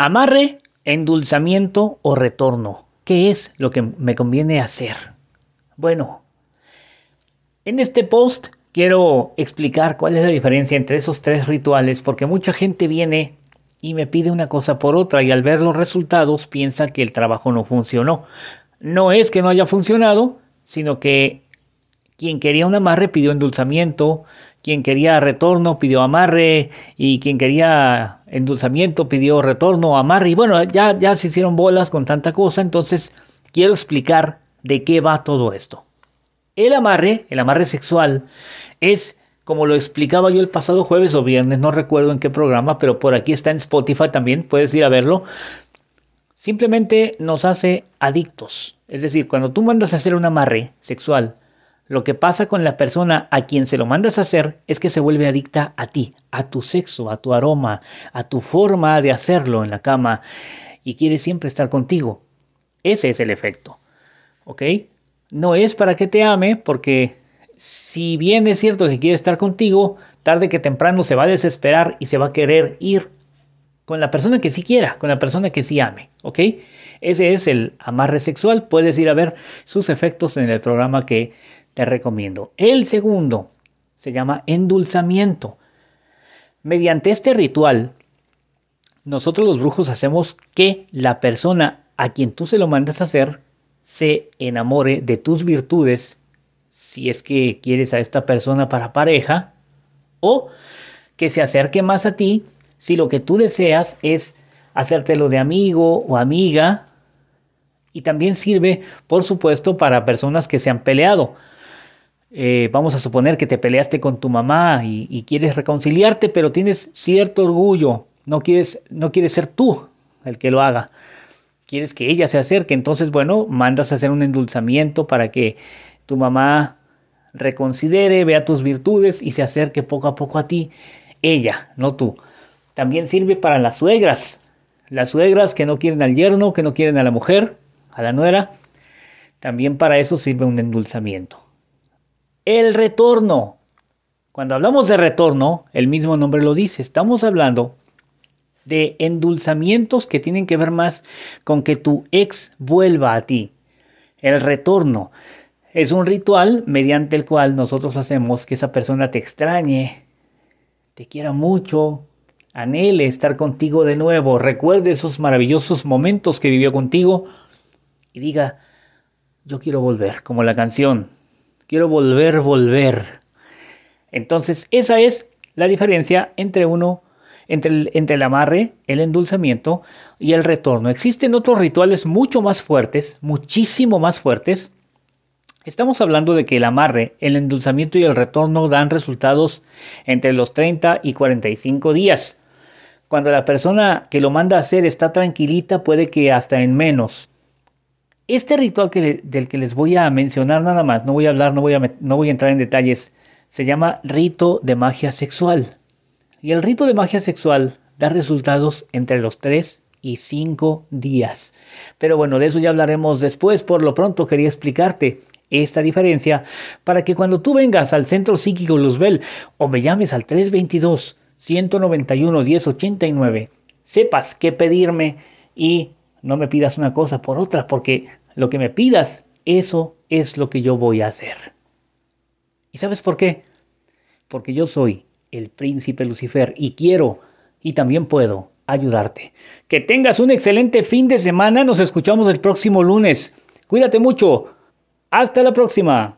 Amarre, endulzamiento o retorno. ¿Qué es lo que me conviene hacer? Bueno, en este post quiero explicar cuál es la diferencia entre esos tres rituales porque mucha gente viene y me pide una cosa por otra y al ver los resultados piensa que el trabajo no funcionó. No es que no haya funcionado, sino que quien quería un amarre pidió endulzamiento, quien quería retorno pidió amarre y quien quería endulzamiento pidió retorno, amarre y bueno, ya, ya se hicieron bolas con tanta cosa, entonces quiero explicar de qué va todo esto. El amarre, el amarre sexual, es como lo explicaba yo el pasado jueves o viernes, no recuerdo en qué programa, pero por aquí está en Spotify también, puedes ir a verlo. Simplemente nos hace adictos. Es decir, cuando tú mandas a hacer un amarre sexual, lo que pasa con la persona a quien se lo mandas a hacer es que se vuelve adicta a ti, a tu sexo, a tu aroma, a tu forma de hacerlo en la cama y quiere siempre estar contigo. Ese es el efecto. ¿Ok? No es para que te ame porque si bien es cierto que quiere estar contigo, tarde que temprano se va a desesperar y se va a querer ir con la persona que sí quiera, con la persona que sí ame. ¿Ok? Ese es el amarre sexual. Puedes ir a ver sus efectos en el programa que te recomiendo. El segundo se llama endulzamiento. Mediante este ritual, nosotros los brujos hacemos que la persona a quien tú se lo mandas a hacer se enamore de tus virtudes, si es que quieres a esta persona para pareja, o que se acerque más a ti si lo que tú deseas es hacértelo de amigo o amiga. Y también sirve, por supuesto, para personas que se han peleado. Eh, vamos a suponer que te peleaste con tu mamá y, quieres reconciliarte, pero tienes cierto orgullo, no quieres, no quieres ser tú el que lo haga, quieres que ella se acerque, entonces bueno, mandas a hacer un endulzamiento para que tu mamá reconsidere, vea tus virtudes y se acerque poco a poco a ti, ella, no tú. También sirve para las suegras, las suegras que no quieren al yerno, que no quieren a la mujer, a la nuera, también para eso sirve un endulzamiento. El retorno. Cuando hablamos de retorno, el mismo nombre lo dice, estamos hablando de endulzamientos que tienen que ver más con que tu ex vuelva a ti. El retorno es un ritual mediante el cual nosotros hacemos que esa persona te extrañe, te quiera mucho, anhele estar contigo de nuevo, recuerde esos maravillosos momentos que vivió contigo y diga, yo quiero volver, como la canción, Quiero volver, volver. Entonces, esa es la diferencia entre uno, entre el, entre el amarre, el endulzamiento y el retorno. Existen otros rituales mucho más fuertes, muchísimo más fuertes. Estamos hablando de que el amarre, el endulzamiento y el retorno dan resultados entre los 30 y 45 días. Cuando la persona que lo manda a hacer está tranquilita, puede que hasta en menos. Este ritual del que les voy a mencionar nada más, no voy a hablar, no voy a, no voy a entrar en detalles, se llama rito de magia sexual. Y el rito de magia sexual da resultados entre los 3 y 5 días. Pero bueno, de eso ya hablaremos después. Por lo pronto quería explicarte esta diferencia para que cuando tú vengas al Centro Psíquico Luzbel o me llames al 322 191 1089, sepas qué pedirme y no me pidas una cosa por otra, porque lo que me pidas, eso es lo que yo voy a hacer. ¿Y sabes por qué? Porque yo soy el príncipe Lucifer y quiero y también puedo ayudarte. Que tengas un excelente fin de semana. Nos escuchamos el próximo lunes. Cuídate mucho. Hasta la próxima.